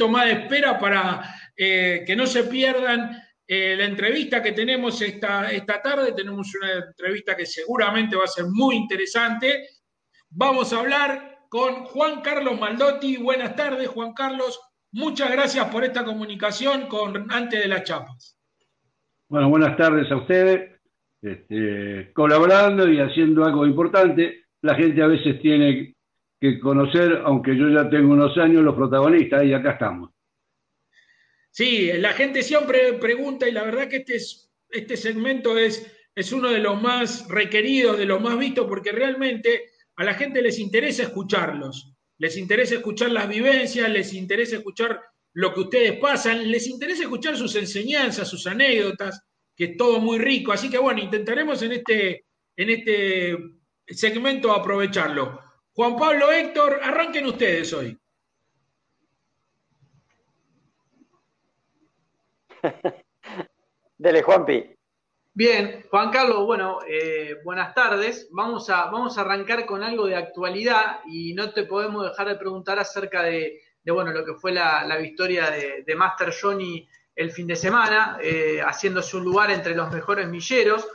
minutito más de espera para eh, que no se pierdan eh, la entrevista que tenemos esta, esta tarde. Tenemos una entrevista que seguramente va a ser muy interesante. Vamos a hablar con Juan Carlos Maldotti. Buenas tardes, Juan Carlos. Muchas gracias por esta comunicación con antes de las chapas. Bueno, buenas tardes a ustedes. Este, colaborando y haciendo algo importante. La gente a veces tiene que conocer, aunque yo ya tengo unos años, los protagonistas y acá estamos. Sí, la gente siempre pregunta y la verdad que este, es, este segmento es, es uno de los más requeridos, de los más vistos, porque realmente a la gente les interesa escucharlos, les interesa escuchar las vivencias, les interesa escuchar lo que ustedes pasan, les interesa escuchar sus enseñanzas, sus anécdotas, que es todo muy rico. Así que bueno, intentaremos en este, en este segmento aprovecharlo. Juan Pablo, Héctor, arranquen ustedes hoy. Dele, Juanpi. Bien, Juan Carlos, bueno, eh, buenas tardes. Vamos a, vamos a arrancar con algo de actualidad y no te podemos dejar de preguntar acerca de, bueno, lo que fue la, victoria de, Master Johnny el fin de semana, eh, haciéndose un lugar entre los mejores milleros.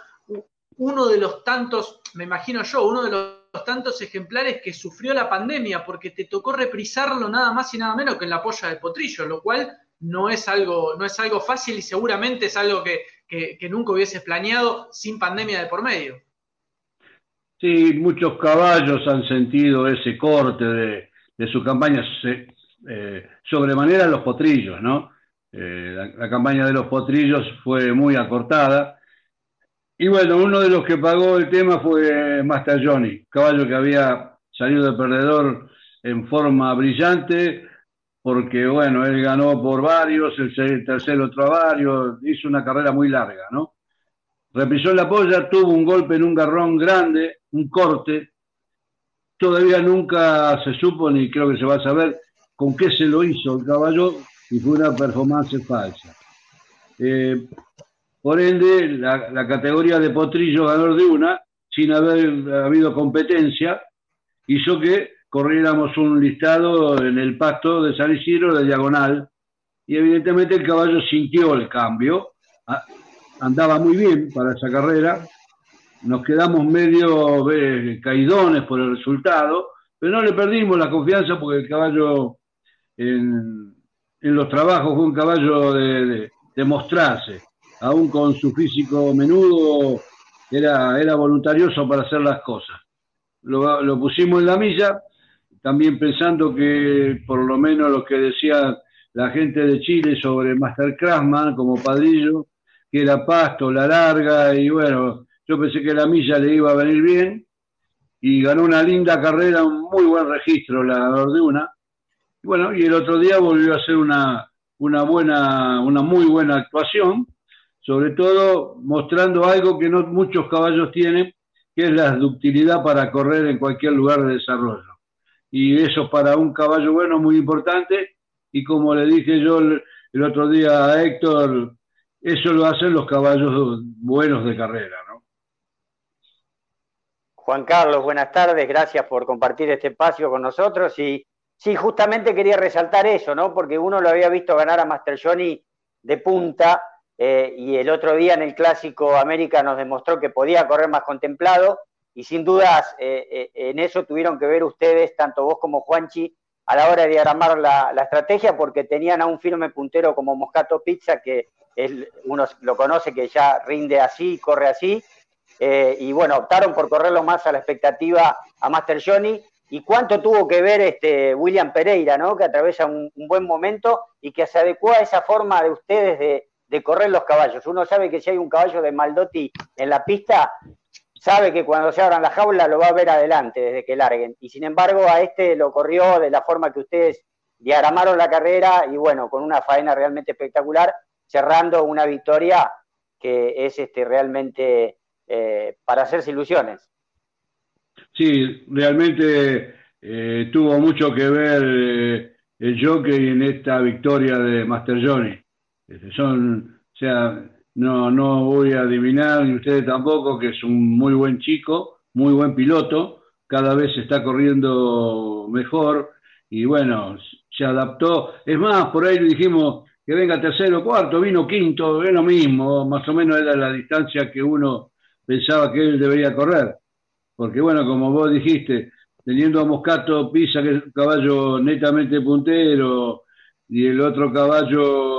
Uno de los tantos, me imagino yo, uno de los tantos ejemplares que sufrió la pandemia, porque te tocó reprisarlo nada más y nada menos que en la polla de potrillo, lo cual no es algo, no es algo fácil y seguramente es algo que, nunca hubieses planeado sin pandemia de por medio. Sí, muchos caballos han sentido ese corte de, su campaña, eh, sobremanera los potrillos, ¿no? Eh, la, campaña de los potrillos fue muy acortada. Y bueno, uno de los que pagó el tema fue Johnny, caballo que había salido de perdedor en forma brillante, porque bueno, él ganó por varios, el tercero otro varios, hizo una carrera muy larga, ¿no? Repisó la polla, tuvo un golpe en un garrón grande, un corte, todavía nunca se supo, ni creo que se va a saber, con qué se lo hizo el caballo, y fue una performance falsa. Eh, por ende, la, categoría de potrillo ganador de una, sin haber habido competencia, hizo que corriéramos un listado en el pasto de San Isidro de diagonal. Y evidentemente el caballo sintió el cambio, andaba muy bien para esa carrera, nos quedamos medio eh, caidones por el resultado, pero no le perdimos la confianza porque el caballo en, los trabajos fue un caballo de, mostrarse, aún con su físico menudo, era, era voluntarioso para hacer las cosas. Lo, pusimos en la milla, también pensando que por lo menos lo que decía la gente de Chile sobre Master Craftsman como padrillo, que era pasto, la larga, y bueno, yo pensé que la milla le iba a venir bien, y ganó una linda carrera, un muy buen registro la de una. Bueno, y el otro día volvió a hacer una, una buena, una muy buena actuación, sobre todo mostrando algo que no muchos caballos tienen, que es la ductilidad para correr en cualquier lugar de desarrollo y eso para un caballo bueno muy importante y como le dije yo el, otro día a Héctor, eso lo hacen los caballos buenos de carrera, ¿no? Juan Carlos, buenas tardes, gracias por compartir este espacio con nosotros y sí, justamente quería resaltar eso, ¿no? Porque uno lo había visto ganar a Master Johnny de punta eh, y el otro día en el Clásico América nos demostró que podía correr más contemplado y sin dudas eh, eh, en eso tuvieron que ver ustedes, tanto vos como Juanchi, a la hora de diagramar la, estrategia, porque tenían a un firme puntero como Moscato Pizza, que uno lo conoce, que ya rinde así, corre así, y bueno, optaron por correrlo más a la expectativa a Master Johnny. ¿Y cuánto tuvo que ver este William Pereira, ¿no? que atraviesa un, buen momento y que se adecuó a esa forma de ustedes de, de correr los caballos? Uno sabe que si hay un caballo de Maldotti en la pista, sabe que cuando se abran la jaula lo va a ver adelante desde que larguen. Y sin embargo, a este lo corrió de la forma que ustedes diagramaron la carrera y bueno, con una faena realmente espectacular, cerrando una victoria que es este, realmente eh, para hacerse ilusiones. Sí, realmente eh, tuvo mucho que ver eh, el jockey en esta victoria de Master Johnny. Este, son, o sea, no, no voy a adivinar, ni ustedes tampoco, que es un muy buen chico, muy buen piloto, cada vez está corriendo mejor y bueno, se adaptó. Es más, por ahí le dijimos que venga tercero cuarto, vino quinto, es lo mismo, más o menos era la distancia que uno pensaba que él debería correr. Porque bueno, como vos dijiste, teniendo a Moscato Pisa, que es un caballo netamente puntero, y el otro caballo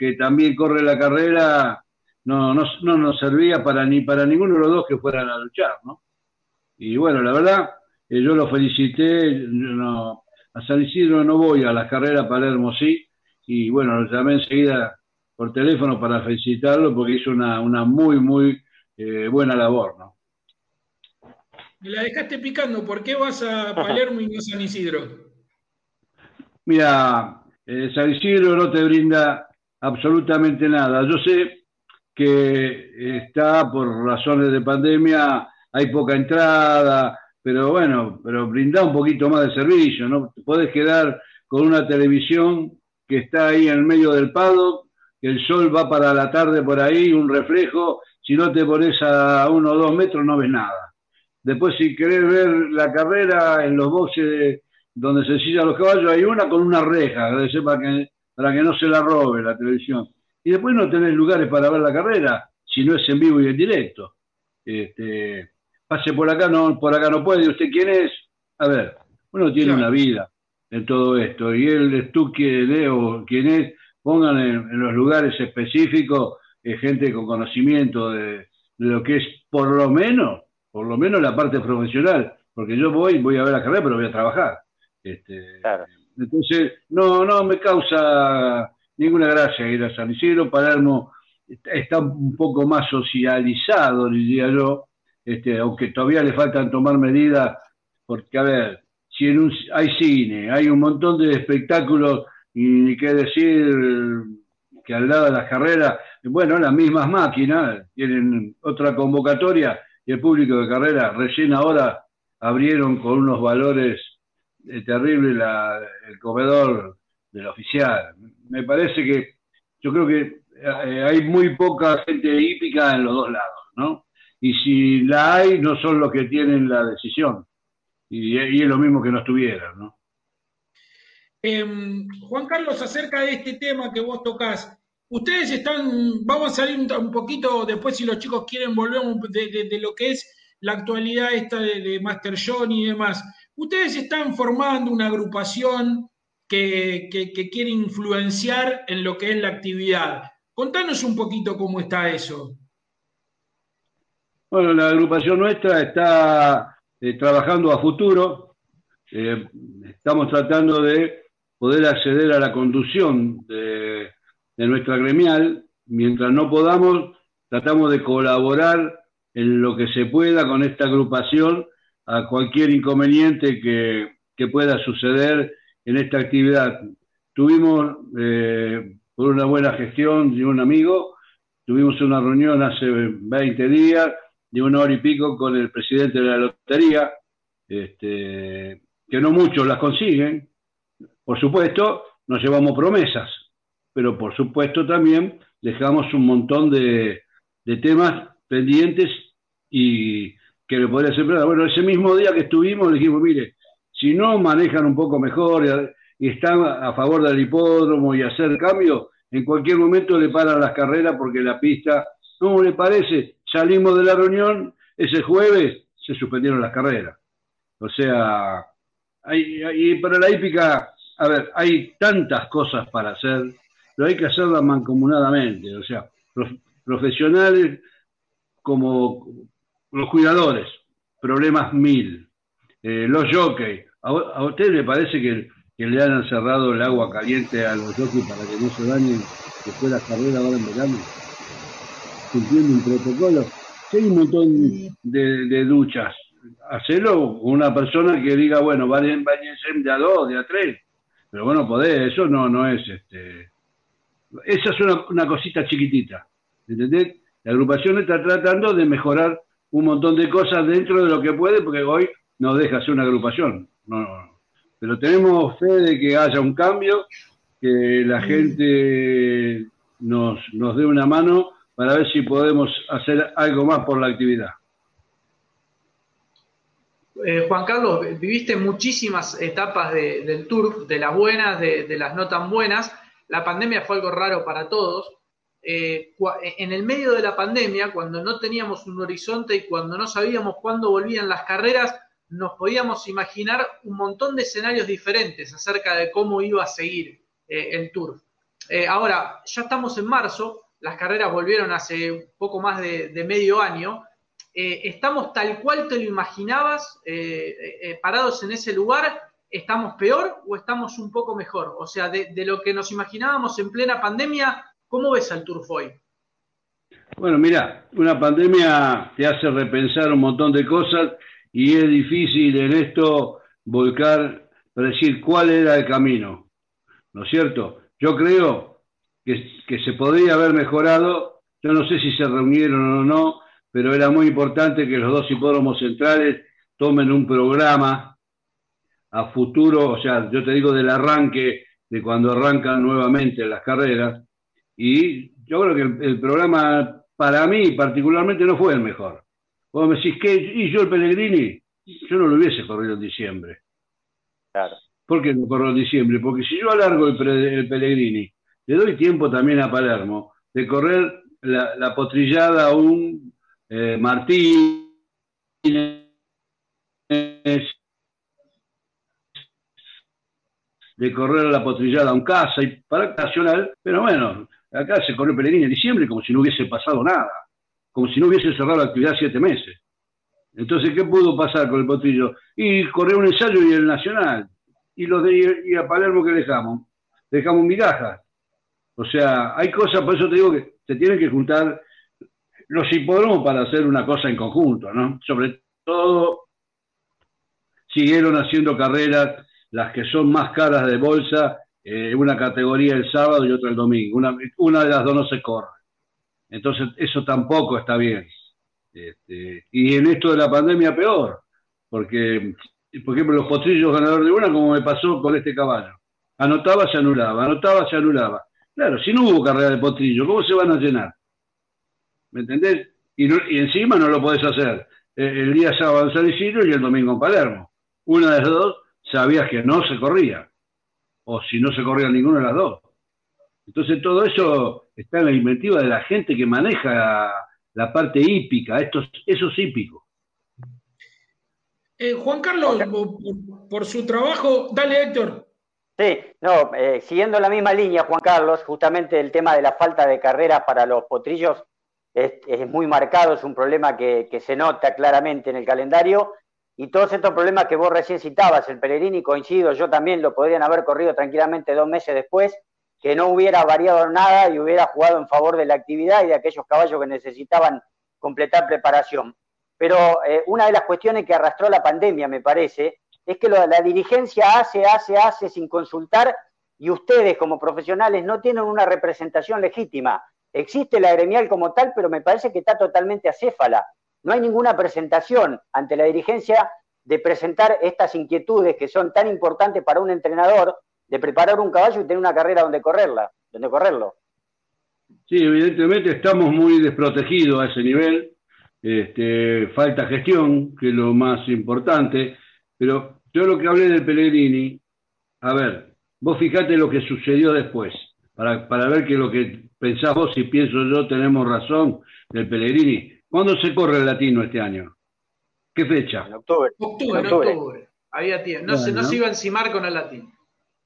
que también corre la carrera, no, no, no nos servía para ni para ninguno de los dos que fueran a luchar, ¿no? Y bueno, la verdad, eh, yo lo felicité, no, a San Isidro no voy a la carrera Palermo sí, y bueno, lo llamé enseguida por teléfono para felicitarlo porque hizo una, una muy, muy eh, buena labor, ¿no? Me la dejaste picando, ¿por qué vas a Palermo y no a San Isidro? Mira, eh, San Isidro no te brinda absolutamente nada. Yo sé que está por razones de pandemia, hay poca entrada, pero bueno, pero brinda un poquito más de servicio, ¿no? Te podés quedar con una televisión que está ahí en el medio del pado, que el sol va para la tarde por ahí, un reflejo, si no te pones a uno o dos metros no ves nada. Después si querés ver la carrera en los boxes donde se sillan los caballos, hay una con una reja, para que, para que no se la robe la televisión. Y después no tenés lugares para ver la carrera, si no es en vivo y en directo. Este, pase por acá, no, por acá no puede. ¿Usted quién es? A ver, uno tiene una vida en todo esto. Y él, tú, quién Leo, quién es, pongan en, los lugares específicos eh, gente con conocimiento de, lo que es por lo menos, por lo menos la parte profesional. Porque yo voy, voy a ver la carrera, pero voy a trabajar. Este, Entonces, no, no me causa ninguna gracia ir a San Isidro. Palermo está un poco más socializado, diría yo, este, aunque todavía le faltan tomar medidas, porque, a ver, si en un, hay cine, hay un montón de espectáculos, y qué decir que al lado de las carreras, bueno, las mismas máquinas tienen otra convocatoria y el público de carrera recién ahora abrieron con unos valores eh, terribles el comedor del oficial. Me parece que yo creo que eh, hay muy poca gente hípica en los dos lados, ¿no? y si la hay, no son los que tienen la decisión. Y, es lo mismo que no estuvieran, ¿no? Em, Juan Carlos, acerca de este tema que vos tocás, ustedes están, vamos a salir un, poquito después si los chicos quieren volver de, lo que es la actualidad esta de, Master John y demás. Ustedes están formando una agrupación que, quiere influenciar en lo que es la actividad. Contanos un poquito cómo está eso. Bueno, la agrupación nuestra está eh, trabajando a futuro. Eh, estamos tratando de poder acceder a la conducción de, nuestra gremial. Mientras no podamos, tratamos de colaborar en lo que se pueda con esta agrupación a cualquier inconveniente que, pueda suceder en esta actividad. Tuvimos, eh, por una buena gestión de un amigo, tuvimos una reunión hace 20 días de una hora y pico con el presidente de la lotería, este, que no muchos las consiguen. Por supuesto, nos llevamos promesas, pero por supuesto también dejamos un montón de, temas pendientes y que le podría ser. Bueno, ese mismo día que estuvimos le dijimos, mire, si no manejan un poco mejor y, están a favor del hipódromo y hacer cambio, en cualquier momento le paran las carreras porque la pista, ¿no le parece? salimos de la reunión, ese jueves se suspendieron las carreras. O sea, hay, para la hípica, a ver, hay tantas cosas para hacer, pero hay que hacerlas mancomunadamente, o sea, profesionales como los cuidadores, problemas mil, eh, los jockeys. ¿A, usted le parece que, le han cerrado el agua caliente a los jockeys para que no se dañen después de las carreras ahora en verano? cumpliendo un protocolo. Si hay un montón de, duchas, hacelo una persona que diga, bueno, vayan de a dos, de a tres. Pero bueno, podés, eso no, no es este. Esa es una, una cosita chiquitita. ¿Entendés? La agrupación está tratando de mejorar un montón de cosas dentro de lo que puede, porque hoy no deja ser una agrupación. No, no. Pero tenemos fe de que haya un cambio, que la gente nos, nos dé una mano para ver si podemos hacer algo más por la actividad. Eh, Juan Carlos, viviste muchísimas etapas del tour, de las buenas, de, las no tan buenas. La pandemia fue algo raro para todos. Eh, en el medio de la pandemia, cuando no teníamos un horizonte y cuando no sabíamos cuándo volvían las carreras, nos podíamos imaginar un montón de escenarios diferentes acerca de cómo iba a seguir eh, el tour. ahora, ya estamos en marzo, las carreras volvieron hace poco más de medio año eh, ¿estamos tal cual te lo imaginabas eh, eh, parados en ese lugar? ¿Estamos peor o estamos un poco mejor? O sea, de, lo que nos imaginábamos en plena pandemia, ¿cómo ves al Turf hoy? Bueno, mira, una pandemia te hace repensar un montón de cosas y es difícil en esto volcar, decir cuál era el camino, ¿no es cierto? Yo creo que, que se podría haber mejorado, yo no sé si se reunieron o no, pero era muy importante que los dos hipódromos centrales tomen un programa a futuro, o sea, yo te digo del arranque, de cuando arrancan nuevamente las carreras, y yo creo que el, programa para mí particularmente no fue el mejor. Vos me decís, ¿qué? ¿Y yo el Pellegrini? Yo no lo hubiese corrido en diciembre. Claro. ¿Por qué no corro en diciembre? Porque si yo alargo el, el Pellegrini, le doy tiempo también a Palermo de correr la, la potrillada a un eh, Martínez, de correr la potrillada a un casa y para nacional, pero bueno, acá se corrió Pellegrini en diciembre como si no hubiese pasado nada, como si no hubiese cerrado la actividad siete meses. Entonces, ¿qué pudo pasar con el potrillo? Y corrió un ensayo y el nacional. Y, los de, y a Palermo que dejamos, dejamos migajas. O sea, hay cosas, por eso te digo que se tienen que juntar los hipódromos para hacer una cosa en conjunto, ¿no? Sobre todo siguieron haciendo carreras, las que son más caras de bolsa, eh, una categoría el sábado y otra el domingo. Una, una, de las dos no se corre. Entonces, eso tampoco está bien. Este, y en esto de la pandemia, peor, porque, por ejemplo, los potrillos ganadores de una, como me pasó con este caballo. Anotaba, se anulaba, anotaba, se anulaba. Claro, si no hubo carrera de potrillo, ¿cómo se van a llenar? ¿me entendés? Y, encima no lo podés hacer eh, el día sábado en San Isidro y el domingo en Palermo. Una de las dos sabías que no se corría, o si no se corría ninguna de las dos. Entonces todo eso está en la inventiva de la gente que maneja la parte hípica, estos, esos hípicos. Eh, Juan Carlos, por, su trabajo, dale Héctor. Sí, no, eh, siguiendo la misma línea, Juan Carlos, justamente el tema de la falta de carreras para los potrillos es, muy marcado, es un problema que, se nota claramente en el calendario. Y todos estos problemas que vos recién citabas, el Pellegrini, coincido, yo también lo podrían haber corrido tranquilamente dos meses después, que no hubiera variado nada y hubiera jugado en favor de la actividad y de aquellos caballos que necesitaban completar preparación. Pero eh, una de las cuestiones que arrastró la pandemia, me parece, es que la dirigencia hace, hace, hace sin consultar y ustedes como profesionales no tienen una representación legítima. Existe la gremial como tal, pero me parece que está totalmente acéfala. No hay ninguna presentación ante la dirigencia de presentar estas inquietudes que son tan importantes para un entrenador de preparar un caballo y tener una carrera donde correrla, donde correrlo. Sí, evidentemente estamos muy desprotegidos a ese nivel. Este, falta gestión, que es lo más importante. Pero yo lo que hablé del Pellegrini, a ver, vos fijate lo que sucedió después para, ver que lo que pensás vos y pienso yo tenemos razón del Pellegrini. ¿Cuándo se corre el latino este año? ¿Qué fecha? En octubre. Octubre, en octubre. Había tiempo. No, se, no se iba a encimar con el latino.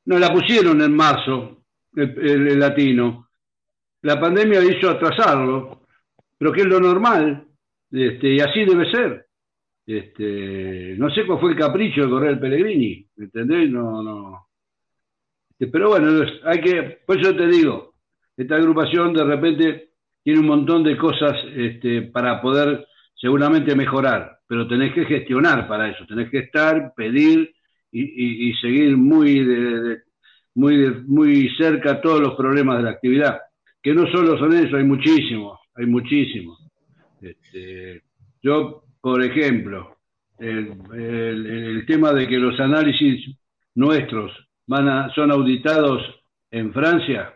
No, la pusieron en marzo, el, latino. La pandemia hizo atrasarlo, pero que es lo normal, este, y así debe ser. Este, no sé cuál fue el capricho de correr el Pellegrini, ¿entendés? No, no. Este, pero bueno, hay que, por eso te digo, esta agrupación de repente tiene un montón de cosas este, para poder seguramente mejorar, pero tenés que gestionar para eso, tenés que estar, pedir y, seguir muy, muy, muy cerca todos los problemas de la actividad, que no solo son eso, hay muchísimos, hay muchísimos. Este, yo, por ejemplo, el tema de que los análisis nuestros van son auditados en Francia.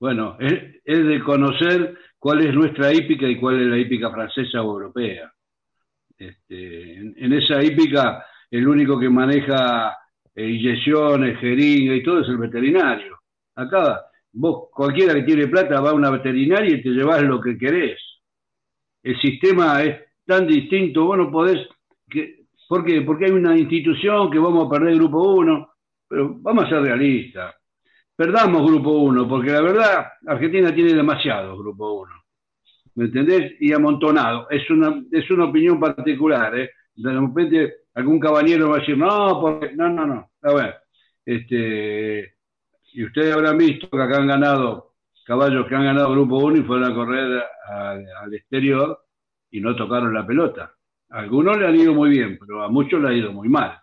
Bueno, es, de conocer cuál es nuestra hípica y cuál es la hípica francesa o europea. Este, en, esa hípica, el único que maneja eh, inyecciones, jeringa y todo es el veterinario. Acá, vos, cualquiera que tiene plata va a una veterinaria y te llevas lo que querés. El sistema es tan distinto, vos no podés. Que, ¿Por qué? Porque hay una institución que vamos a perder grupo 1, pero vamos a ser realistas. Perdamos grupo 1, porque la verdad, Argentina tiene demasiado grupo 1. ¿Me entendés? Y amontonado. Es una, es una opinión particular, ¿eh? De repente algún caballero va a decir, no, porque, no, no, no. A ver, este, y ustedes habrán visto que acá han ganado caballos que han ganado Grupo 1 y fueron a correr al exterior y no tocaron la pelota. A algunos le han ido muy bien, pero a muchos le ha ido muy mal.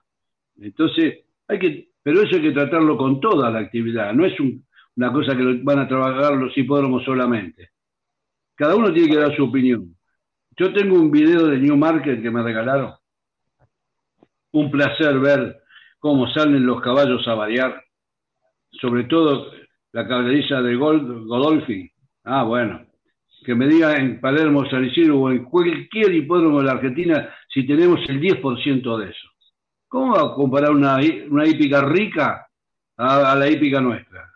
Entonces, hay que, pero eso hay que tratarlo con toda la actividad, no es una cosa que van a trabajar los hipódromos solamente. Cada uno tiene que dar su opinión. Yo tengo un video de New Market que me regalaron. Un placer ver cómo salen los caballos a variar. Sobre todo la caballeriza de Godolfi. Ah, bueno. Que me diga en Palermo, San Isidro o en cualquier hipódromo de la Argentina si tenemos el 10% de eso. ¿Cómo va a comparar una, una hípica rica a la hípica nuestra?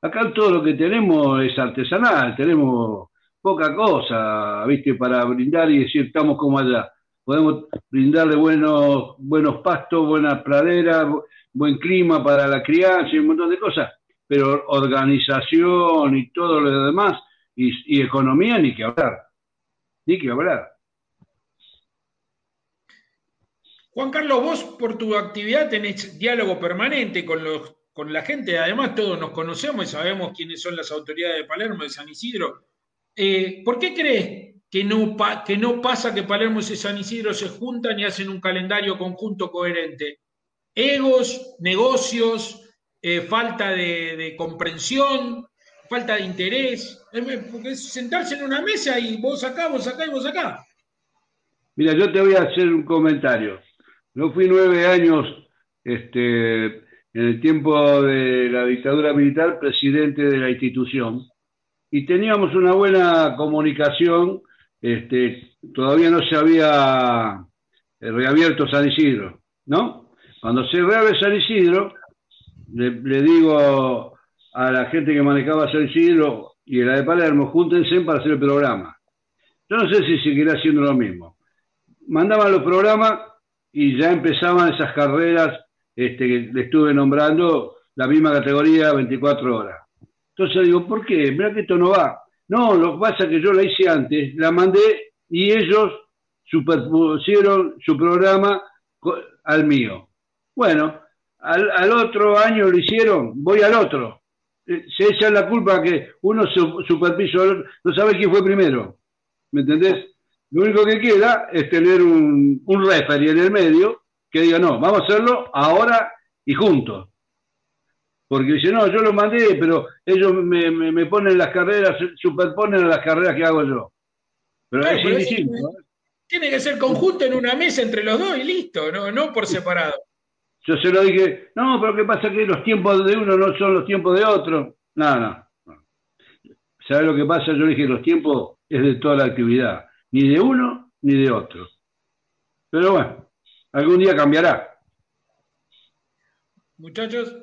Acá todo lo que tenemos es artesanal, tenemos poca cosa, ¿viste? Para brindar y decir, estamos como allá. Podemos brindarle buenos, buenos pastos, buenas praderas, buen clima para la crianza y un montón de cosas, pero organización y todo lo demás, y, economía, ni que hablar. Ni que hablar. Juan Carlos, vos por tu actividad tenés diálogo permanente con, los, con la gente, además todos nos conocemos y sabemos quiénes son las autoridades de Palermo, de San Isidro, eh, ¿Por qué crees que no, que no pasa que Palermo y San Isidro se juntan y hacen un calendario conjunto coherente? Egos, negocios, eh, falta de, comprensión, falta de interés. Porque es sentarse en una mesa y vos acá, vos acá y vos acá. Mira, yo te voy a hacer un comentario. No fui nueve años este, en el tiempo de la dictadura militar presidente de la institución y teníamos una buena comunicación. Este, todavía no se había eh, reabierto San Isidro, ¿no? Cuando se reabre San Isidro, le, digo a la gente que manejaba San Isidro y la de Palermo, júntense para hacer el programa. Yo no sé si seguirá haciendo lo mismo. Mandaban los programas y ya empezaban esas carreras este, que le estuve nombrando, la misma categoría, 24 horas. Entonces digo, ¿por qué? Mira que esto no va. No, lo que pasa es que yo la hice antes, la mandé y ellos superpusieron su programa al mío. Bueno, al, otro año lo hicieron, voy al otro. Eh, se echa la culpa que uno superpiso, no sabe quién fue primero. ¿Me entendés? Lo único que queda es tener un, un referee en el medio que diga, no, vamos a hacerlo ahora y juntos porque dice, no, yo lo mandé, pero ellos me, ponen las carreras, superponen a las carreras que hago yo. Pero es distinto. Tiene que ser conjunto en una mesa entre los dos y listo, no, no por separado. Yo se lo dije, no, pero ¿qué pasa? Que los tiempos de uno no son los tiempos de otro. No, no. ¿Sabes lo que pasa? Yo dije, los tiempos es de toda la actividad, ni de uno ni de otro. Pero bueno, algún día cambiará. Muchachos,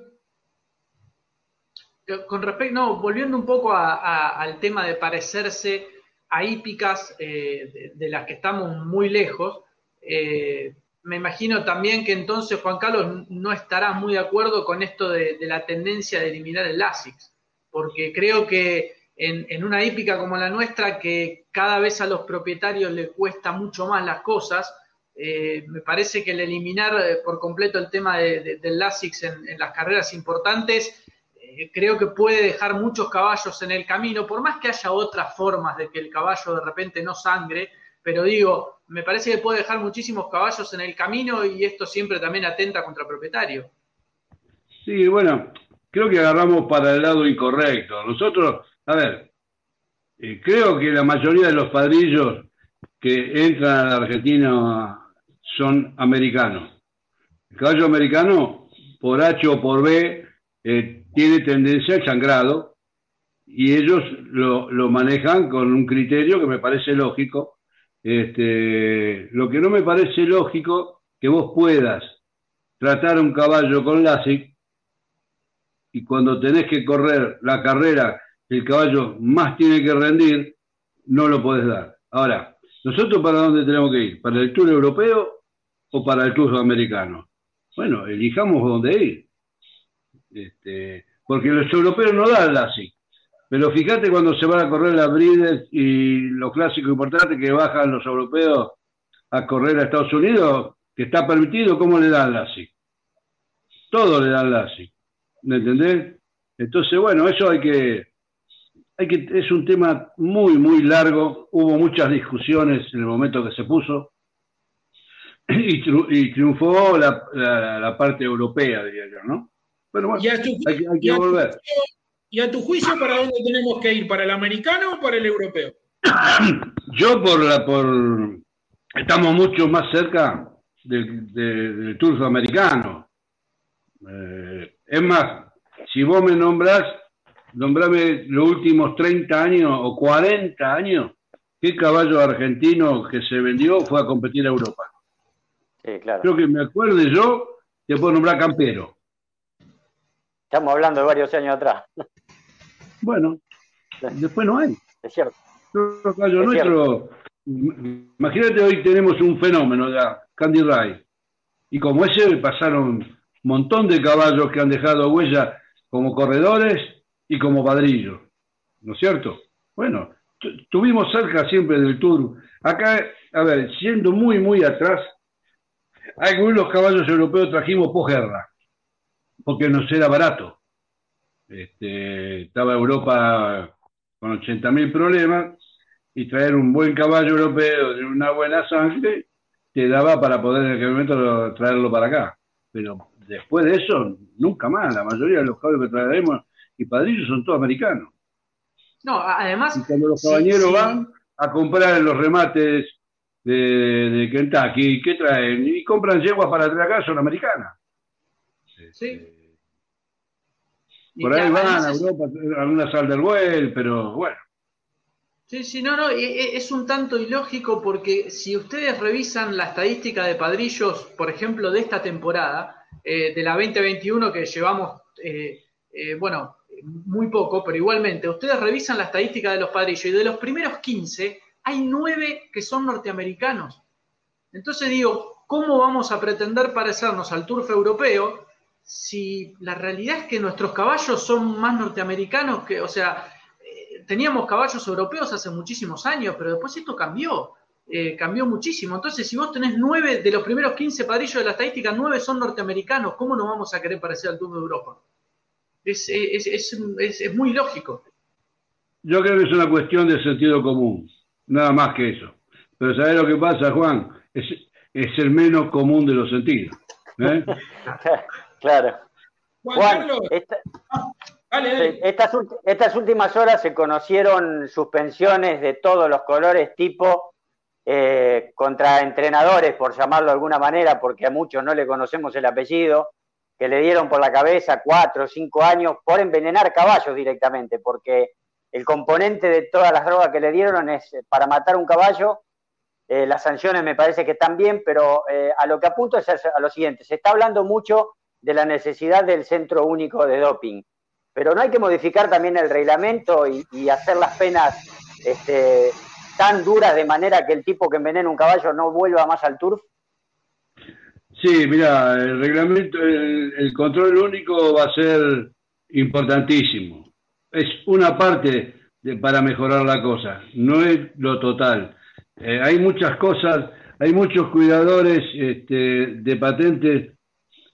con respecto, no, volviendo un poco al tema de parecerse a hípicas eh, de, las que estamos muy lejos, eh, me imagino también que entonces Juan Carlos no estará muy de acuerdo con esto de, la tendencia de eliminar el LASIX, porque creo que en, una hípica como la nuestra, que cada vez a los propietarios les cuesta mucho más las cosas, eh, me parece que el eliminar por completo el tema del LASIX en las carreras importantes eh, creo que puede dejar muchos caballos en el camino, por más que haya otras formas de que el caballo de repente no sangre, pero digo, me parece que puede dejar muchísimos caballos en el camino y esto siempre también atenta contra el propietario. Sí, bueno, creo que agarramos para el lado incorrecto. Nosotros, a ver, eh, creo que la mayoría de los padrillos que entran a la Argentina son americanos. El caballo americano, por H o por B, eh, tiene tendencia al sangrado y ellos lo, manejan con un criterio que me parece lógico, Este, lo que no me parece lógico que vos puedas tratar un caballo con LASIK y cuando tenés que correr la carrera el caballo más tiene que rendir, no lo podés dar. Ahora, ¿nosotros para dónde tenemos que ir? ¿Para el Tour Europeo o para el Tour Americano? Bueno, elijamos dónde ir. Este, porque los europeos no dan LASIK. Pero fíjate cuando se van a correr las brides y los clásicos importantes que bajan los europeos a correr a Estados Unidos, que está permitido, ¿cómo le dan LASIK? Todo le dan LASIK. ¿Me entendés? Entonces, bueno, eso hay que, hay que, es un tema muy, muy largo. Hubo muchas discusiones en el momento que se puso y, triunfó la, parte europea, diría yo, ¿no? Pero bueno, hay, que volver. ¿Y a tu juicio para dónde tenemos que ir? ¿Para el americano o para el europeo? Yo por la por estamos mucho más cerca del, del, tour americano. Eh, es más, si vos me nombrás, nombrame los últimos 30 años o 40 años, ¿qué caballo argentino que se vendió fue a competir a Europa? Sí, claro. Creo que me acuerde yo, te puedo nombrar Campero. Estamos hablando de varios años atrás. Bueno, después no hay. Es cierto. nuestro, imagínate hoy tenemos un fenómeno ya, Candy Ray. Y como ese pasaron un montón de caballos que han dejado huella como corredores y como padrillos. ¿No es cierto? Bueno, tuvimos cerca siempre del Tour. Acá, a ver, siendo muy, muy atrás, algunos caballos europeos trajimos posguerra porque nos era barato. Este, estaba Europa con 80.000 problemas y traer un buen caballo europeo de una buena sangre te daba para poder en aquel momento traerlo para acá. Pero después de eso, nunca más. La mayoría de los caballos que traeremos y padrillos son todos americanos. No, además. Y cuando los caballeros van a comprar los remates de, de, Kentucky, ¿qué traen? Y compran yeguas para traer acá, son americanas. Sí. Por ahí van a Europa, alguna sal del Well, pero bueno. Sí, sí, no, no, es un tanto ilógico porque si ustedes revisan la estadística de padrillos, por ejemplo, de esta temporada, eh, de la 2021 que llevamos, eh, eh, bueno, muy poco, pero igualmente, ustedes revisan la estadística de los padrillos y de los primeros 15 hay 9 que son norteamericanos. Entonces digo, ¿cómo vamos a pretender parecernos al turf europeo si la realidad es que nuestros caballos son más norteamericanos que, o sea, eh, teníamos caballos europeos hace muchísimos años, pero después esto cambió, eh, cambió muchísimo. Entonces, si vos tenés nueve de los primeros 15 padrillos de la estadística, nueve son norteamericanos, ¿cómo no vamos a querer parecer al Tour de Europa? Es, es, muy lógico. Yo creo que es una cuestión de sentido común, nada más que eso. Pero ¿sabés lo que pasa, Juan? Es, es el menos común de los sentidos. ¿eh? Claro. Juan, estas, últimas horas se conocieron suspensiones de todos los colores tipo eh, contra entrenadores, por llamarlo de alguna manera, porque a muchos no le conocemos el apellido, que le dieron por la cabeza cuatro o cinco años por envenenar caballos directamente, porque el componente de todas las drogas que le dieron es para matar un caballo. Eh, las sanciones me parece que están bien, pero eh, a lo que apunto es a lo siguiente, se está hablando mucho de la necesidad del centro único de doping. Pero no hay que modificar también el reglamento y, hacer las penas este, tan duras de manera que el tipo que envenena un caballo no vuelva más al turf. Sí, mira, el reglamento, el, control único va a ser importantísimo. Es una parte para mejorar la cosa, no es lo total. Eh, hay muchas cosas, hay muchos cuidadores este, de patentes.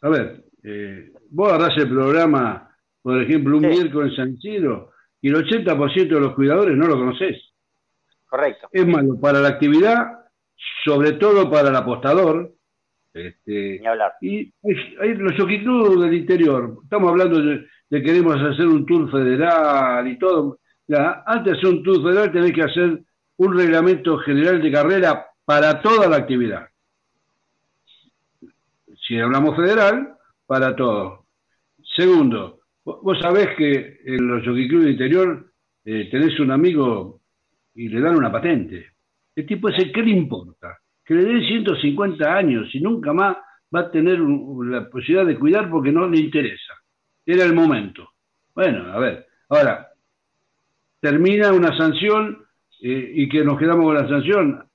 A ver, eh, vos agarrás el programa, por ejemplo, un miércoles en San Siro, y el 80% de los cuidadores no lo conoces. Correcto. Es malo para la actividad, sobre todo para el apostador. Este, y hay, los jockey del interior. Estamos hablando de, que queremos hacer un tour federal y todo. antes de hacer un tour federal tenés que hacer un reglamento general de carrera para toda la actividad. Si hablamos federal, para todo. Segundo, vos sabés que en los Jockey Club Interior eh, tenés un amigo y le dan una patente. El tipo ese, ¿qué le importa? Que le den 150 años y nunca más va a tener la posibilidad de cuidar porque no le interesa. Era el momento. Bueno, a ver, ahora, termina una sanción eh, y que nos quedamos con la sanción.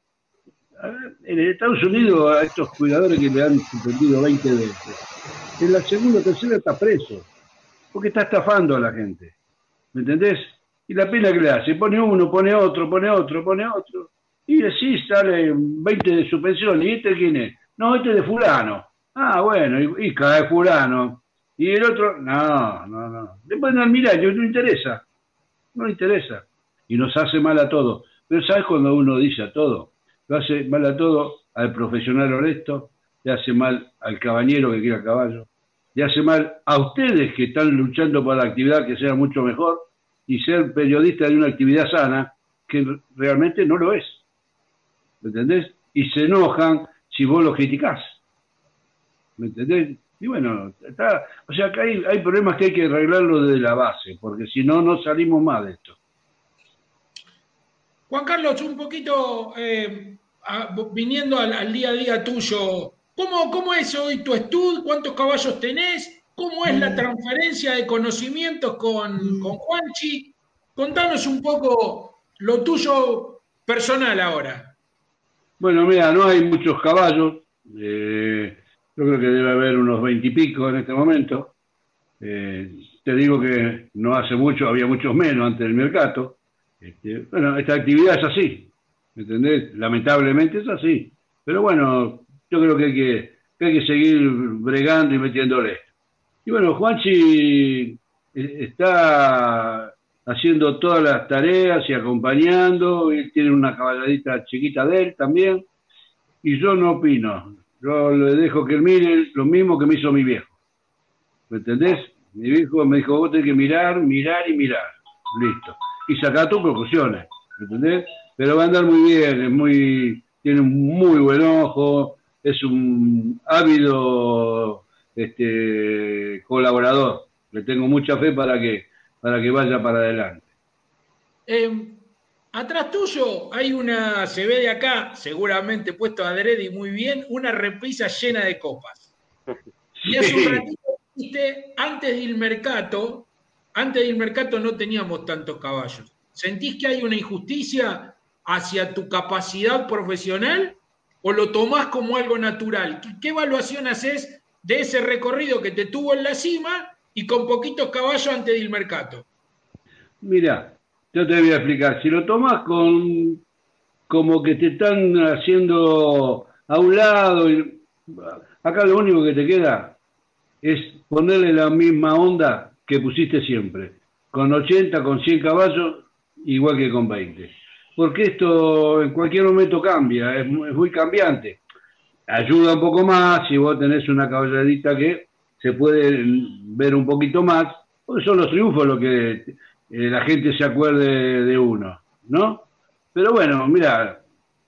en Estados Unidos a estos cuidadores que le han suspendido 20 veces, en la segunda o tercera está preso, porque está estafando a la gente. ¿Me entendés? Y la pena que le hace, pone uno, pone otro, pone otro, pone otro. Y así sale 20 de suspensión. ¿Y este quién es? No, este es de fulano. Ah, bueno, y, y cae fulano. Y el otro, no, no, no. Después no, mira, no interesa. No interesa. Y nos hace mal a todos. Pero ¿sabes cuando uno dice a todo? Lo hace mal a todo al profesional honesto, le hace mal al caballero que quiere a caballo, le hace mal a ustedes que están luchando por la actividad que sea mucho mejor y ser periodista de una actividad sana que realmente no lo es. ¿Me entendés? Y se enojan si vos lo criticás. ¿Me entendés? Y bueno, está, o sea que hay, hay problemas que hay que arreglarlo desde la base, porque si no, no salimos más de esto. Juan Carlos, un poquito eh, viniendo al, día a día tuyo, ¿cómo, ¿cómo es hoy tu estudio? ¿Cuántos caballos tenés? ¿Cómo es la mm. transferencia de conocimientos con, con Juanchi? Contanos un poco lo tuyo personal ahora. Bueno, mira, no hay muchos caballos. Eh, yo creo que debe haber unos veintipico en este momento. Eh, te digo que no hace mucho, había muchos menos antes del mercado. Este, bueno, esta actividad es así, ¿me entendés? Lamentablemente es así. Pero bueno, yo creo que hay que, hay que seguir bregando y metiéndole. Y bueno, Juanchi eh, está haciendo todas las tareas y acompañando, él tiene una caballadita chiquita de él también, y yo no opino, yo le dejo que él mire lo mismo que me hizo mi viejo. ¿Me entendés? Mi viejo me dijo, vos tenés que mirar, mirar y mirar. Listo. Y sacar tus conclusiones. ¿Me entendés? Pero va a andar muy bien, es muy, tiene un muy buen ojo, es un ávido este, colaborador. Le tengo mucha fe para que, para que vaya para adelante. Eh, Atrás tuyo hay una, se ve de acá, seguramente puesto a y muy bien, una repisa llena de copas. Y hace un ratito dijiste, antes del mercado, antes del mercado no teníamos tantos caballos. ¿Sentís que hay una injusticia hacia tu capacidad profesional o lo tomás como algo natural? ¿Qué, evaluación haces de ese recorrido que te tuvo en la cima y con poquitos caballos antes del mercado? Mira, yo te voy a explicar. Si lo tomas con como que te están haciendo a un lado, acá lo único que te queda es ponerle la misma onda que pusiste siempre. Con 80, con 100 caballos, igual que con 20. Porque esto en cualquier momento cambia, es muy, cambiante. Ayuda un poco más si vos tenés una caballadita que se puede ver un poquito más, porque son los triunfos lo que eh, la gente se acuerde de uno, ¿no? Pero bueno, mira,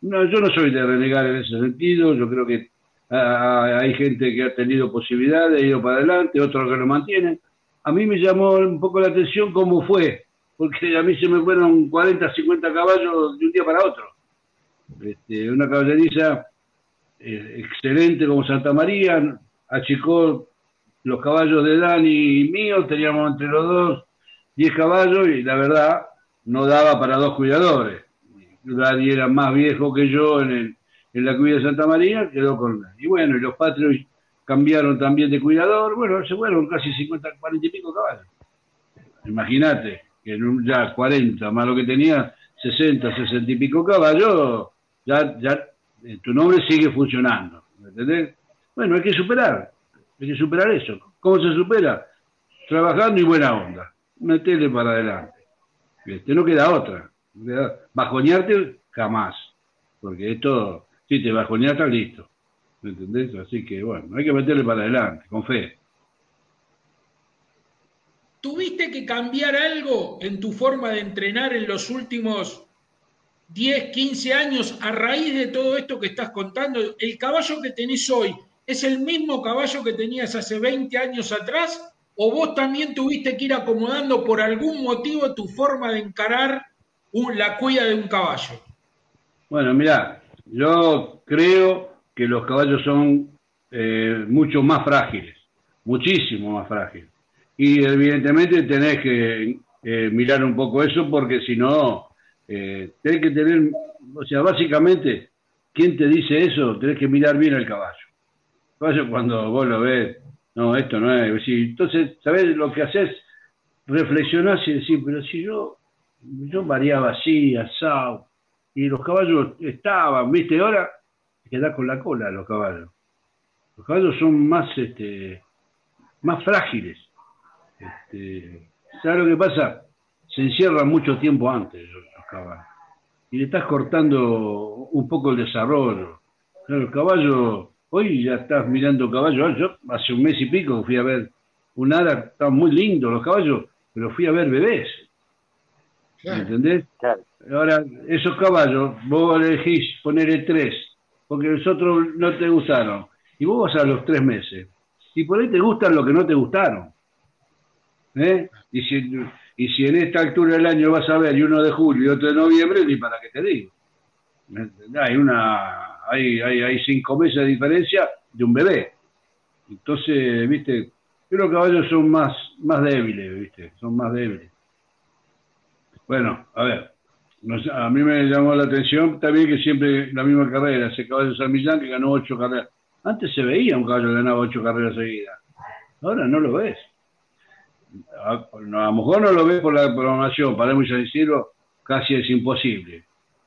no, yo no soy de renegar en ese sentido, yo creo que ah, hay gente que ha tenido posibilidades, ha ido para adelante, otros que lo mantienen. A mí me llamó un poco la atención cómo fue, porque a mí se me fueron 40, 50 caballos de un día para otro. Este, una caballeriza eh, excelente como Santa María, achicó los caballos de Dani y mío, teníamos entre los dos 10 caballos y la verdad no daba para dos cuidadores. Dani era más viejo que yo en, la cuida de Santa María, quedó con... Y bueno, y los patrios cambiaron también de cuidador, bueno, se fueron casi 50, 40 y pico caballos. Imagínate, que ya 40, más lo que tenía, 60, 60 y pico caballos, ya, ya eh, tu nombre sigue funcionando, ¿me entendés? Bueno, hay que superar, hay que superar eso. ¿Cómo se supera? Trabajando y buena onda metele para adelante. Este, no queda otra. Bajonearte jamás. Porque esto, si te bajoneas, está listo. ¿Me entendés? Así que bueno, hay que meterle para adelante, con fe. ¿Tuviste que cambiar algo en tu forma de entrenar en los últimos 10, 15 años a raíz de todo esto que estás contando? ¿El caballo que tenés hoy es el mismo caballo que tenías hace 20 años atrás o vos también tuviste que ir acomodando por algún motivo tu forma de encarar la cuida de un caballo? Bueno, mira, yo creo que los caballos son eh, mucho más frágiles, muchísimo más frágiles. Y evidentemente tenés que eh, mirar un poco eso porque si no, eh, tenés que tener, o sea, básicamente, ¿quién te dice eso? Tenés que mirar bien al caballo. Caballo cuando vos lo ves, no, esto no es. entonces, ¿sabés lo que haces? Reflexionás y decís, pero si yo, yo variaba así, asado, y los caballos estaban, ¿viste? Ahora quedás con la cola los caballos. Los caballos son más, este, más frágiles. Este, ¿Sabes lo que pasa? Se encierran mucho tiempo antes los, caballos. Y le estás cortando un poco el desarrollo. el caballo, hoy ya estás mirando caballos. Yo hace un mes y pico fui a ver un ara, estaban muy lindos los caballos, pero fui a ver bebés. ¿Me ¿Entendés? Ahora, esos caballos, vos elegís ponerle tres, porque los otros no te gustaron. Y vos vas a los tres meses. Y por ahí te gustan lo que no te gustaron. ¿Eh? Y, si, y si en esta altura del año vas a ver y uno de julio y otro de noviembre, ni para qué te digo. Hay una, hay, cinco meses de diferencia de un bebé. Entonces, viste, que los caballos son más, más débiles, viste, son más débiles. Bueno, a ver, a mí me llamó la atención también que siempre la misma carrera, ese caballo San Millán que ganó ocho carreras. Antes se veía un caballo que ganaba ocho carreras seguidas. Ahora no lo ves. A, lo mejor no lo ves por la programación, para muchos decirlo, casi es imposible.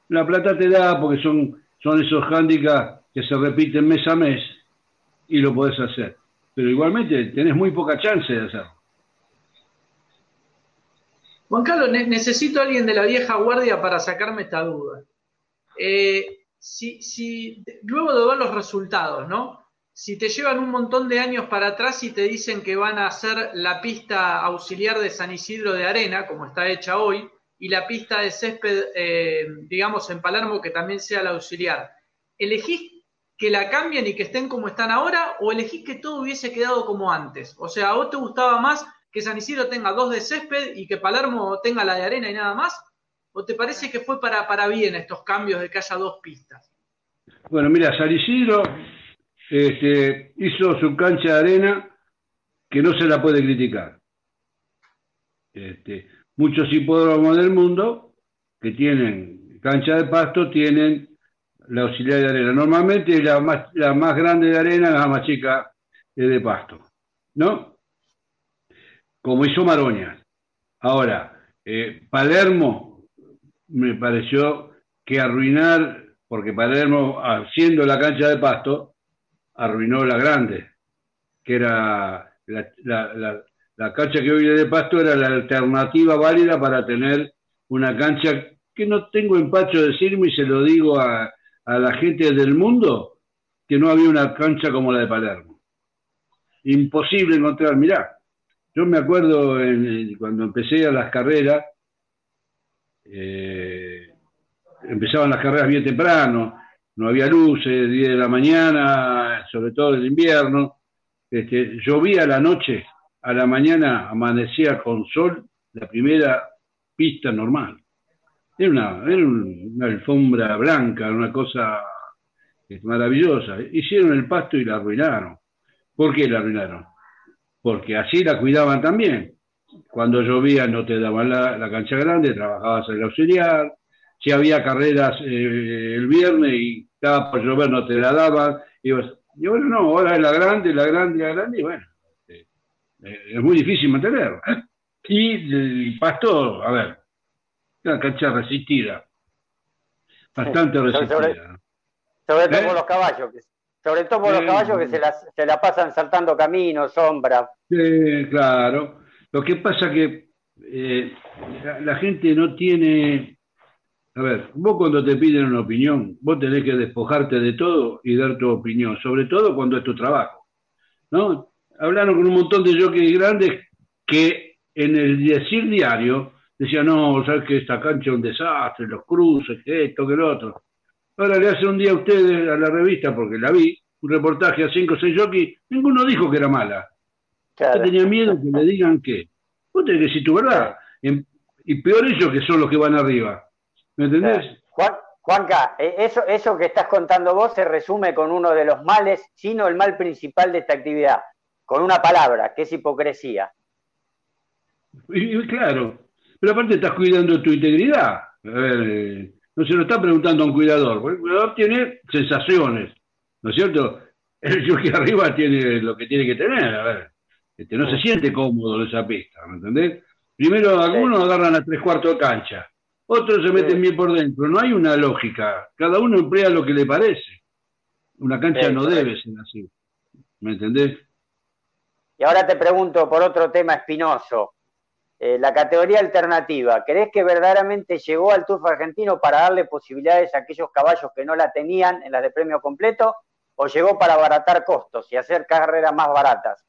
La plata te da porque son, son esos handicaps que se repiten mes a mes y lo podés hacer. Pero igualmente tenés muy poca chance de hacerlo. Juan Carlos, necesito a alguien de la vieja guardia para sacarme esta duda. Eh, si, luego de ver los resultados, ¿no? Si te llevan un montón de años para atrás y te dicen que van a hacer la pista auxiliar de San Isidro de Arena, como está hecha hoy, y la pista de césped, eh, digamos, en Palermo, que también sea la auxiliar, ¿elegís que la cambien y que estén como están ahora o elegís que todo hubiese quedado como antes? O sea, ¿a vos te gustaba más que San Isidro tenga dos de césped y que Palermo tenga la de arena y nada más? ¿O te parece que fue para, para bien estos cambios de que haya dos pistas? Bueno, mira, San Isidro este, hizo su cancha de arena que no se la puede criticar. Este, muchos hipódromos del mundo que tienen cancha de pasto tienen la auxiliar de arena. Normalmente la más, la más grande de arena, la más chica es de pasto. ¿No? como hizo Maroña. Ahora, eh, Palermo me pareció que arruinar, porque Palermo, haciendo la cancha de pasto, arruinó la grande, que era la, cancha que hoy de pasto, era la alternativa válida para tener una cancha que no tengo empacho de decirme y se lo digo a, a la gente del mundo, que no había una cancha como la de Palermo. Imposible encontrar, mirá, yo me acuerdo cuando empecé a las carreras, eh, empezaban las carreras bien temprano, no había luces, 10 de la mañana, sobre todo en invierno. Este, llovía la noche, a la mañana amanecía con sol, la primera pista normal. Era una, alfombra blanca, una cosa maravillosa. Hicieron el pasto y la arruinaron. ¿Por qué la arruinaron? porque así la cuidaban también. Cuando llovía no te daban la, cancha grande, trabajabas en el auxiliar. Si había carreras eh, el viernes y estaba por llover, no te la daban. Y, bueno, no, ahora es la grande, la grande, la grande, y bueno, es muy difícil mantenerlo. Y el pasto, a ver, una cancha resistida, bastante resistida. Sobre, todo los caballos, sobre todo por los caballos que se la, se la pasan saltando caminos, sombra. Sí, claro. Lo que pasa que eh, la, gente no tiene... A ver, vos cuando te piden una opinión, vos tenés que despojarte de todo y dar tu opinión, sobre todo cuando es tu trabajo. ¿No? Hablaron con un montón de jockeys grandes que en el decir diario decían, no, sabes que esta cancha es un desastre, los cruces, que esto, que lo otro. Ahora le hace un día a ustedes, a la revista, porque la vi, un reportaje a cinco o seis jockeys, ninguno dijo que era mala. Yo tenía miedo que le digan que. Vos tenés que decir tu verdad. Y peor ellos que son los que van arriba. ¿Me entendés? Juan, Juanca, eh, eso, eso que estás contando vos se resume con uno de los males, sino el mal principal de esta actividad, con una palabra, que es hipocresía. Y, claro, pero aparte estás cuidando tu integridad. A ver, eh, no se lo está preguntando a un cuidador, porque el cuidador tiene sensaciones, ¿no es cierto? El que arriba tiene lo que tiene que tener, a ver, este, no se siente cómodo en esa pista, ¿me entendés? Primero algunos agarran a tres cuartos de cancha, otros se meten bien por dentro. No hay una lógica. Cada uno emplea lo que le parece. Una cancha no debe ser así. ¿Me entendés? Y ahora te pregunto por otro tema espinoso. Eh, la categoría alternativa, ¿crees que verdaderamente llegó al Turf argentino para darle posibilidades a aquellos caballos que no la tenían en las de premio completo? ¿O llegó para abaratar costos y hacer carreras más baratas?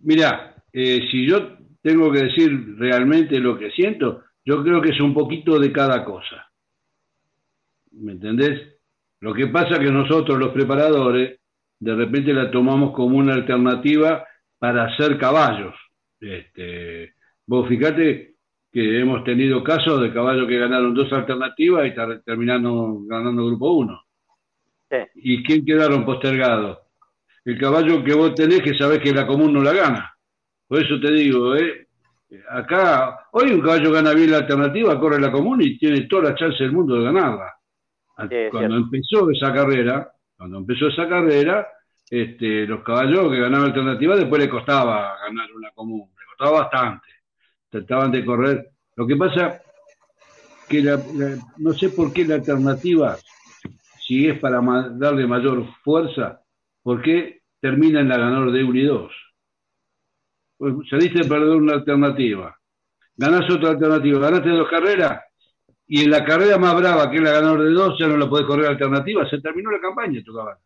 Mirá, eh, si yo tengo que decir realmente lo que siento, yo creo que es un poquito de cada cosa. ¿Me entendés? Lo que pasa es que nosotros, los preparadores, de repente la tomamos como una alternativa para hacer caballos. Este, vos fíjate que hemos tenido casos de caballos que ganaron dos alternativas y terminaron ganando grupo uno. ¿Y quién quedaron postergados? El caballo que vos tenés que sabés que la común no la gana. Por eso te digo, ¿eh? acá, hoy un caballo gana bien la alternativa, corre la común y tiene toda la chance del mundo de ganarla. cuando empezó esa carrera, cuando empezó esa carrera, este, los caballos que ganaban alternativa después le costaba ganar una común, le costaba bastante. Trataban de correr. Lo que pasa que no sé por qué la alternativa, si es para darle mayor fuerza, ¿por qué termina en la ganador de 1 y 2? Pues saliste a perder una alternativa, ganás otra alternativa, ganaste dos carreras, y en la carrera más brava, que es la ganadora de dos, ya no la podés correr alternativa, se terminó la campaña tu caballo.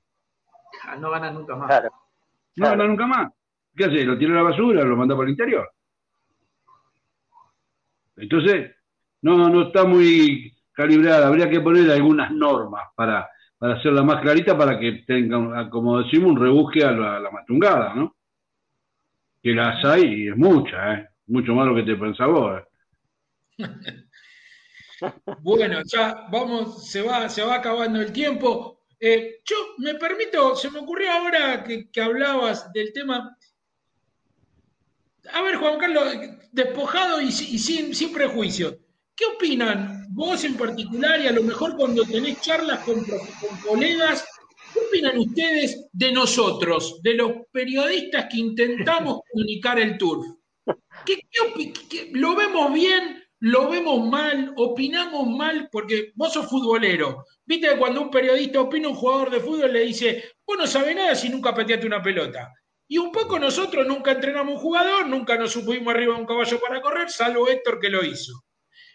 Ah, no ganas nunca más. No ganas nunca más. ¿Qué haces? ¿Lo tira a la basura? ¿Lo manda por el interior? Entonces, no, no está muy calibrada. Habría que poner algunas normas para, para hacerla más clarita para que tenga, como decimos, un rebusque a la, a la matungada, ¿no? que las hay y es mucha, ¿eh? mucho más lo que te pensás vos. ¿eh? bueno, ya vamos, se va, se va acabando el tiempo. Eh, yo me permito, se me ocurrió ahora que, hablabas del tema. A ver, Juan Carlos, despojado y, sin, sin prejuicios, ¿qué opinan vos en particular y a lo mejor cuando tenés charlas con, con colegas ¿Qué opinan ustedes de nosotros, de los periodistas que intentamos comunicar el turf? lo vemos bien? ¿Lo vemos mal? ¿Opinamos mal? Porque vos sos futbolero. Viste cuando un periodista opina un jugador de fútbol le dice, vos no sabés nada si nunca pateaste una pelota. Y un poco nosotros nunca entrenamos un jugador, nunca nos subimos arriba de un caballo para correr, salvo Héctor que lo hizo.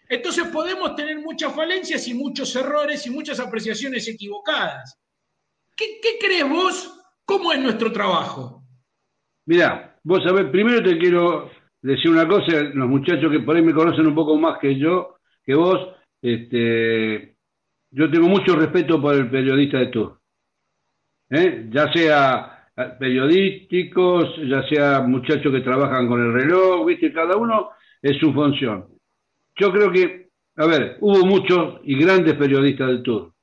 Entonces podemos tener muchas falencias y muchos errores y muchas apreciaciones equivocadas. ¿Qué, crees vos? ¿Cómo es nuestro trabajo? Mira, vos sabés, primero te quiero decir una cosa, los muchachos que por ahí me conocen un poco más que yo, que vos, este, yo tengo mucho respeto por el periodista de tú. ¿eh? Ya sea periodísticos, ya sea muchachos que trabajan con el reloj, ¿viste? Cada uno es su función. Yo creo que, a ver, hubo muchos y grandes periodistas del tour.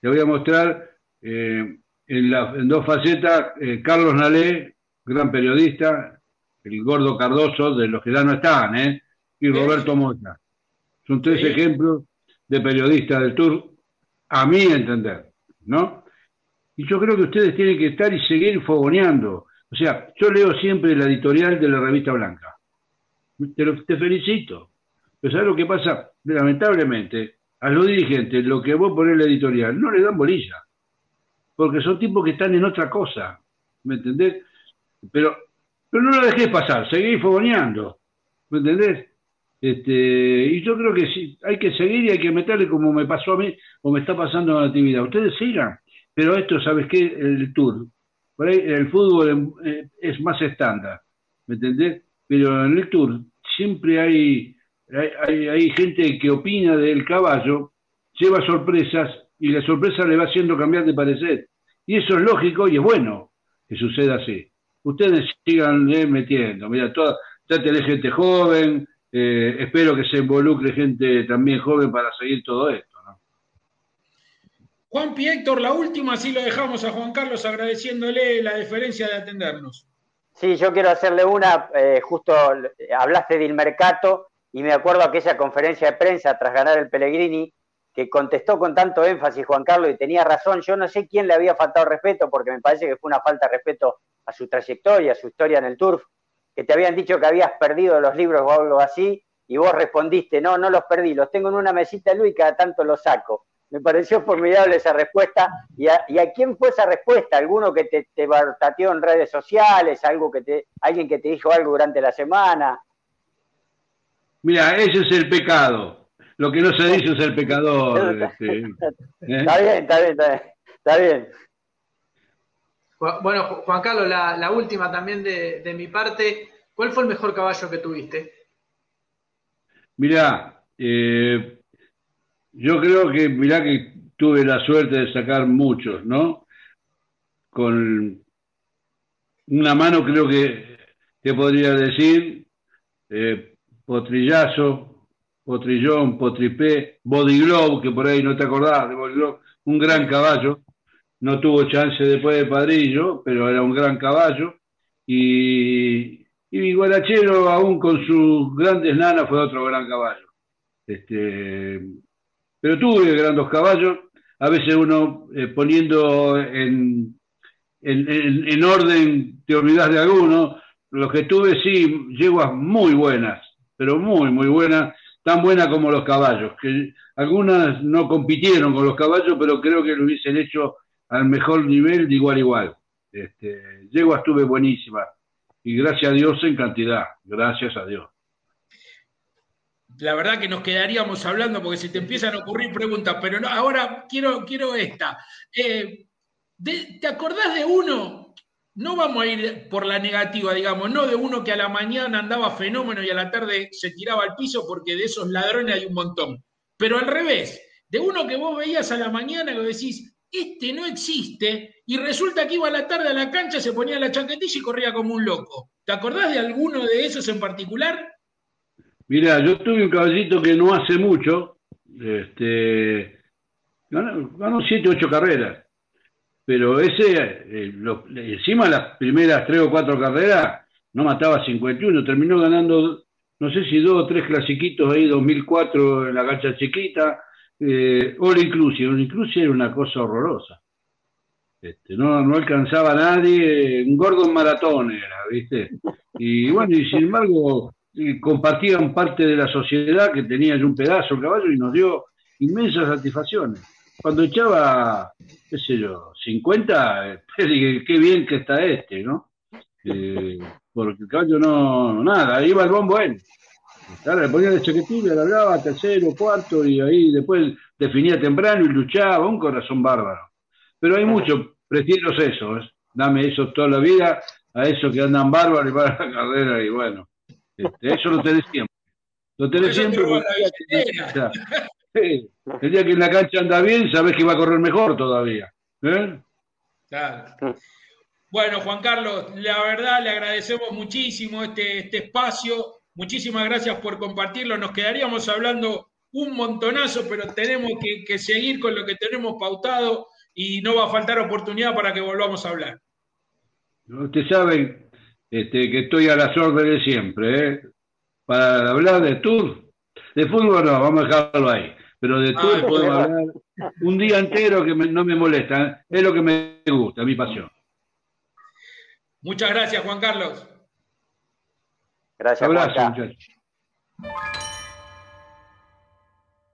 Te voy a mostrar eh, en, dos facetas, eh, Carlos Nalé, gran periodista, el gordo Cardoso, de los que ya no están, ¿eh? y Roberto Mota. Son tres ejemplos de periodistas del Tour, a mi entender, ¿no? Y yo creo que ustedes tienen que estar y seguir fogoneando. O sea, yo leo siempre la editorial de la revista Blanca. Te, te felicito. Pero ¿sabes lo que pasa? Lamentablemente, a los dirigentes, lo que vos ponés en la editorial, no le dan bolilla porque son tipos que están en otra cosa, ¿me entendés? Pero, pero no lo dejé pasar, seguí fogoneando, ¿me entendés? Este, y yo creo que sí, hay que seguir y hay que meterle como me pasó a mí o me está pasando en la actividad. Ustedes sigan, pero esto, ¿sabes qué? El tour. Por ahí el fútbol eh, es más estándar, ¿me entendés? Pero en el tour siempre hay, hay, hay gente que opina del caballo, lleva sorpresas y la sorpresa le va haciendo cambiar de parecer. Y eso es lógico y es bueno que suceda así. Ustedes sigan metiendo, mira, toda, de gente joven, eh, espero que se involucre gente también joven para seguir todo esto. ¿no? Juan Pi Héctor, la última, sí lo dejamos a Juan Carlos agradeciéndole la deferencia de atendernos. Sí, yo quiero hacerle una, eh, justo hablaste del mercado y me acuerdo aquella conferencia de prensa tras ganar el Pellegrini, que contestó con tanto énfasis Juan Carlos y tenía razón. Yo no sé quién le había faltado respeto, porque me parece que fue una falta de respeto a su trayectoria, a su historia en el turf, que te habían dicho que habías perdido los libros o algo así, y vos respondiste, no, no los perdí, los tengo en una mesita Luis y cada tanto los saco. Me pareció formidable esa respuesta. ¿Y a, quién fue esa respuesta? ¿Alguno que te, te en redes sociales? ¿Algo que ¿Alguien que te dijo algo durante la semana? Mira, ese es el pecado. Lo que no se dice es el pecador. Este, ¿eh? Está bien, está bien, está bien. Bueno, Juan Carlos, la, última también de, mi parte. ¿Cuál fue el mejor caballo que tuviste? Mira, eh, yo creo que, mirá que tuve la suerte de sacar muchos, ¿no? Con una mano creo que, que podría decir eh, Potrillazo, Potrillón, Potripé, Body que por ahí no te acordás de Body un gran caballo. No tuvo chance después de Padrillo, pero era un gran caballo. Y, y Guarachero, aún con sus grandes nanas, fue otro gran caballo. Este, pero tuve grandes caballos, a veces uno eh, poniendo en, en, orden te olvidas de alguno. Los que tuve sí, yeguas muy buenas, pero muy, muy buenas, tan buenas como los caballos, que algunas no compitieron con los caballos, pero creo que lo hubiesen hecho al mejor nivel de igual a igual. Este, yeguas tuve buenísimas y gracias a Dios en cantidad, gracias a Dios la verdad que nos quedaríamos hablando porque se te empiezan a ocurrir preguntas, pero ahora quiero, quiero esta. Eh, ¿Te acordás de uno? No vamos a ir por la negativa, digamos, no de uno que a la mañana andaba fenómeno y a la tarde se tiraba al piso porque de esos ladrones hay un montón. Pero al revés, de uno que vos veías a la mañana lo decís, este no existe, y resulta que iba a la tarde a la cancha, se ponía la chaquetilla y corría como un loco. ¿Te acordás de alguno de esos en particular? Mira, yo tuve un caballito que no hace mucho, este, ganó, siete, ocho carreras, pero ese, eh, encima las primeras tres o cuatro carreras, no mataba 51, terminó ganando, no sé si dos o tres clasiquitos ahí, 2004 en la cancha chiquita, eh, All Inclusive, All Inclusive era una cosa horrorosa. Este, no, no alcanzaba a nadie, un gordo en maratón era, ¿viste? Y bueno, y sin embargo, compartían parte de la sociedad que tenía yo un pedazo el caballo y nos dio inmensas satisfacciones. Cuando echaba, qué sé yo, 50, eh, qué bien que está este, ¿no? Eh, porque el caballo no, nada, iba al bombo él. le ponía de chaquetilla, largaba tercero, cuarto y ahí después definía temprano y luchaba, un corazón bárbaro. Pero hay mucho, prefiero eso, ¿eh? dame eso toda la vida, a eso que andan bárbaros y para la carrera y bueno, este, eso lo tenés siempre. Lo tenés siempre. el día que en la cancha anda bien, sabes que va a correr mejor todavía. ¿eh? Bueno, Juan Carlos, la verdad le agradecemos muchísimo este, este espacio. Muchísimas gracias por compartirlo. Nos quedaríamos hablando un montonazo, pero tenemos que, que seguir con lo que tenemos pautado y no va a faltar oportunidad para que volvamos a hablar. Ustedes saben, este, que estoy a las órdenes siempre, ¿eh? Para hablar de tour, de fútbol no, vamos a dejarlo ahí, pero de tour ah, podemos hablar un día entero que no me molesta, ¿eh? es lo que me gusta, mi pasión. Muchas gracias, Juan Carlos. Gracias, Abrazo, muchachos.